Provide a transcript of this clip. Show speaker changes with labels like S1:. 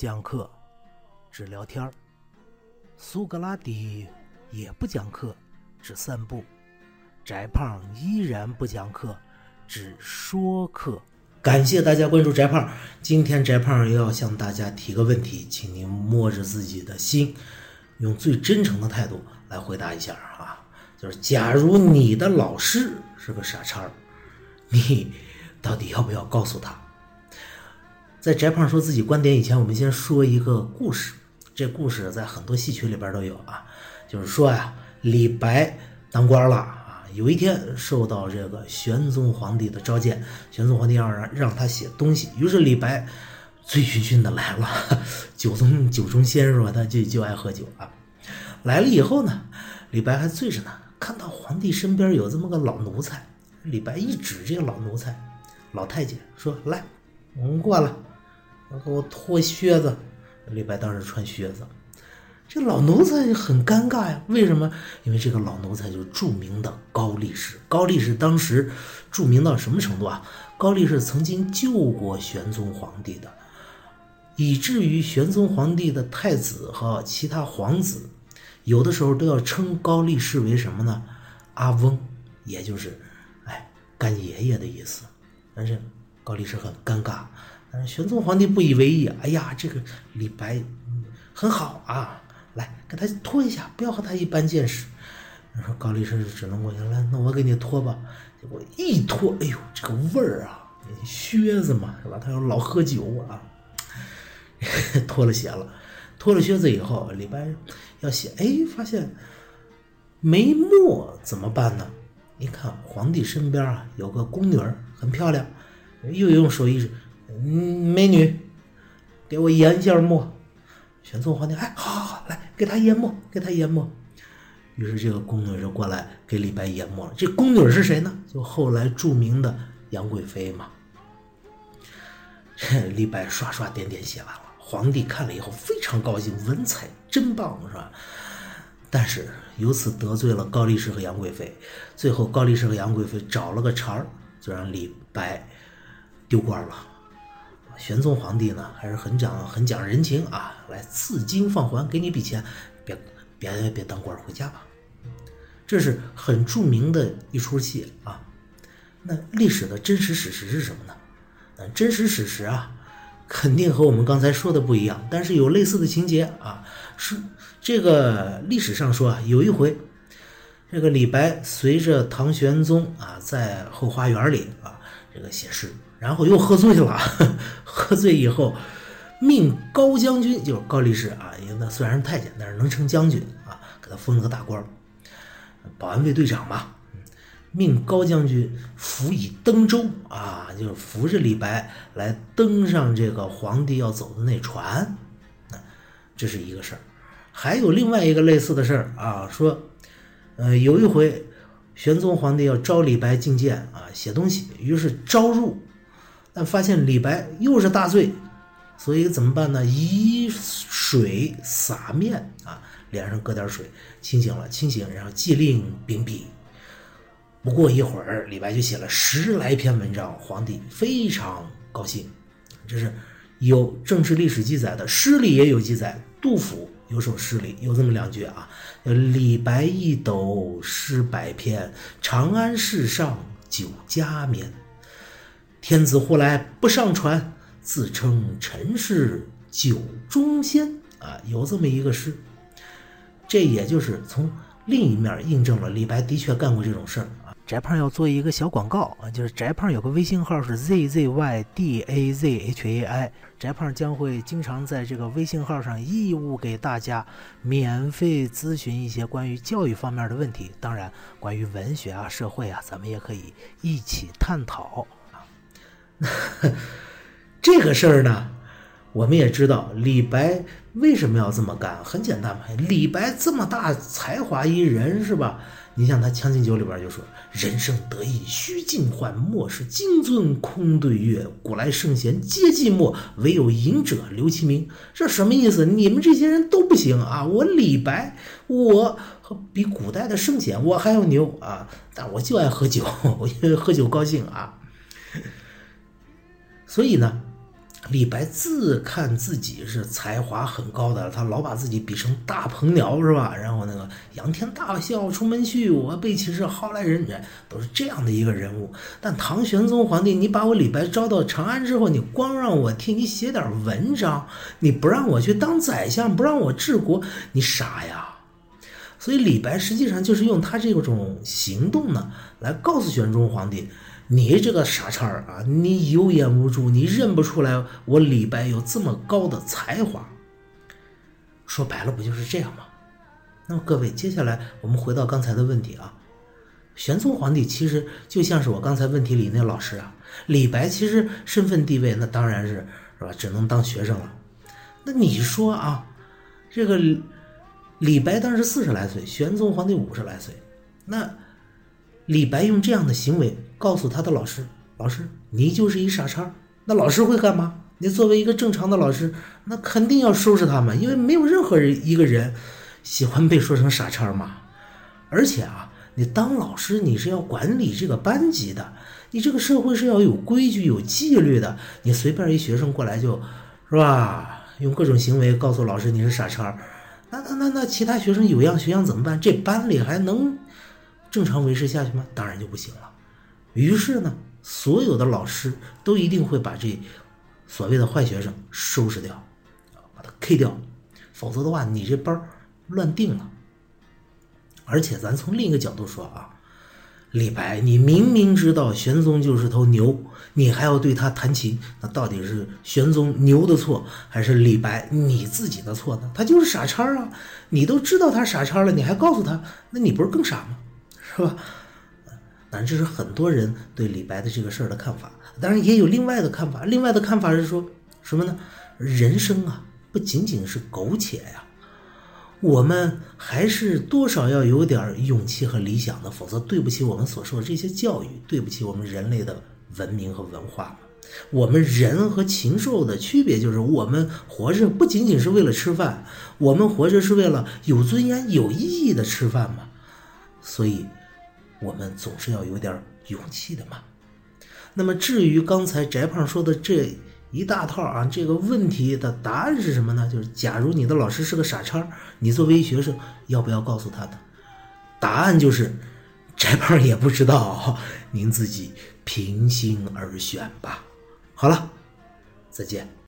S1: 讲课，只聊天；苏格拉底也不讲课，只散步；翟胖依然不讲课，只说课。感谢大家关注翟胖。今天翟胖要向大家提个问题，请您摸着自己的心，用最真诚的态度来回答一下啊！就是假如你的老师是个傻叉，你到底要不要告诉他？在翟胖说自己观点以前，我们先说一个故事。这故事在很多戏曲里边都有啊，就是说呀，李白当官了啊，有一天受到这个玄宗皇帝的召见，玄宗皇帝让让他写东西，于是李白醉醺醺的来了，酒中酒中仙是吧？他就就爱喝酒啊。来了以后呢，李白还醉着呢，看到皇帝身边有这么个老奴才，李白一指这个老奴才，老太监说：“来，我们过来。”给我脱靴子，李白当时穿靴子，这老奴才很尴尬呀。为什么？因为这个老奴才就是著名的高力士。高力士当时著名到什么程度啊？高力士曾经救过玄宗皇帝的，以至于玄宗皇帝的太子和其他皇子，有的时候都要称高力士为什么呢？阿翁，也就是哎干爷爷的意思。但是高力士很尴尬。但是玄宗皇帝不以为意，哎呀，这个李白很好啊，来给他脱一下，不要和他一般见识。说高力士只能过去，来，那我给你脱吧。结果一脱，哎呦，这个味儿啊，靴子嘛，是吧？他又老喝酒啊，脱了鞋了，脱了靴子以后，李白要写，哎，发现没墨怎么办呢？一看皇帝身边啊有个宫女儿，很漂亮，又用手一指。嗯，美女，给我研一下墨。玄宗皇帝，哎，好好好，来给他研墨，给他研墨。于是这个宫女就过来给李白研墨了。这宫女是谁呢？就后来著名的杨贵妃嘛。李白刷刷点点写完了，皇帝看了以后非常高兴，文采真棒，是吧？但是由此得罪了高力士和杨贵妃，最后高力士和杨贵妃找了个茬儿，就让李白丢官了。玄宗皇帝呢，还是很讲很讲人情啊，来赐金放还，给你笔钱，别别别当官，回家吧。这是很著名的一出戏啊。那历史的真实史实是什么呢？嗯，真实史实啊，肯定和我们刚才说的不一样，但是有类似的情节啊。是这个历史上说啊，有一回，这个李白随着唐玄宗啊，在后花园里啊，这个写诗。然后又喝醉了，喝醉以后，命高将军就是高力士啊，因为那虽然是太监，但是能成将军啊，给他封了个大官，保安卫队长吧。命高将军扶以登舟啊，就是扶着李白来登上这个皇帝要走的那船，这是一个事儿。还有另外一个类似的事儿啊，说，呃，有一回玄宗皇帝要召李白觐见啊，写东西，于是招入。但发现李白又是大醉，所以怎么办呢？以水洒面啊，脸上搁点水，清醒了，清醒，然后即令秉笔。不过一会儿，李白就写了十来篇文章，皇帝非常高兴。这是有正史历史记载的，诗里也有记载。杜甫有首诗里有这么两句啊：“李白一斗诗百篇，长安市上酒家眠。”天子呼来不上船，自称臣是酒中仙啊，有这么一个诗。这也就是从另一面印证了李白的确干过这种事儿啊。翟胖要做一个小广告啊，就是翟胖有个微信号是 z z y d a z h a i，翟胖将会经常在这个微信号上义务给大家免费咨询一些关于教育方面的问题，当然关于文学啊、社会啊，咱们也可以一起探讨。这个事儿呢，我们也知道李白为什么要这么干，很简单嘛。李白这么大才华一人，是吧？你像他《将进酒》里边就说：“人生得意须尽欢，莫使金樽空对月。古来圣贤皆寂寞，唯有饮者留其名。”这什么意思？你们这些人都不行啊！我李白，我比古代的圣贤我还要牛啊！但我就爱喝酒，我因为喝酒高兴啊。所以呢，李白自看自己是才华很高的，他老把自己比成大鹏鸟，是吧？然后那个仰天大笑出门去，我辈岂是好来人？都是这样的一个人物。但唐玄宗皇帝，你把我李白招到长安之后，你光让我替你写点文章，你不让我去当宰相，不让我治国，你傻呀！所以李白实际上就是用他这种行动呢，来告诉玄宗皇帝。你这个傻叉啊！你有眼无珠，你认不出来我李白有这么高的才华。说白了，不就是这样吗？那么各位，接下来我们回到刚才的问题啊。玄宗皇帝其实就像是我刚才问题里那老师啊。李白其实身份地位那当然是是吧，只能当学生了。那你说啊，这个李白当时四十来岁，玄宗皇帝五十来岁，那李白用这样的行为。告诉他的老师：“老师，你就是一傻叉。”那老师会干嘛？你作为一个正常的老师，那肯定要收拾他们，因为没有任何人一个人喜欢被说成傻叉嘛。而且啊，你当老师你是要管理这个班级的，你这个社会是要有规矩、有纪律的。你随便一学生过来就，是吧？用各种行为告诉老师你是傻叉，那那那那其他学生有样学样怎么办？这班里还能正常维持下去吗？当然就不行了。于是呢，所有的老师都一定会把这所谓的坏学生收拾掉，把他 K 掉，否则的话，你这班乱定了。而且咱从另一个角度说啊，李白，你明明知道玄宗就是头牛，你还要对他弹琴，那到底是玄宗牛的错，还是李白你自己的错呢？他就是傻叉啊！你都知道他傻叉了，你还告诉他，那你不是更傻吗？是吧？当然这是很多人对李白的这个事儿的看法，当然也有另外的看法。另外的看法是说什么呢？人生啊，不仅仅是苟且呀，我们还是多少要有点勇气和理想的，否则对不起我们所受的这些教育，对不起我们人类的文明和文化我们人和禽兽的区别就是，我们活着不仅仅是为了吃饭，我们活着是为了有尊严、有意义的吃饭嘛。所以。我们总是要有点勇气的嘛。那么，至于刚才翟胖说的这一大套啊，这个问题的答案是什么呢？就是，假如你的老师是个傻叉，你作为学生要不要告诉他呢？答案就是，翟胖也不知道，您自己平心而选吧。好了，再见。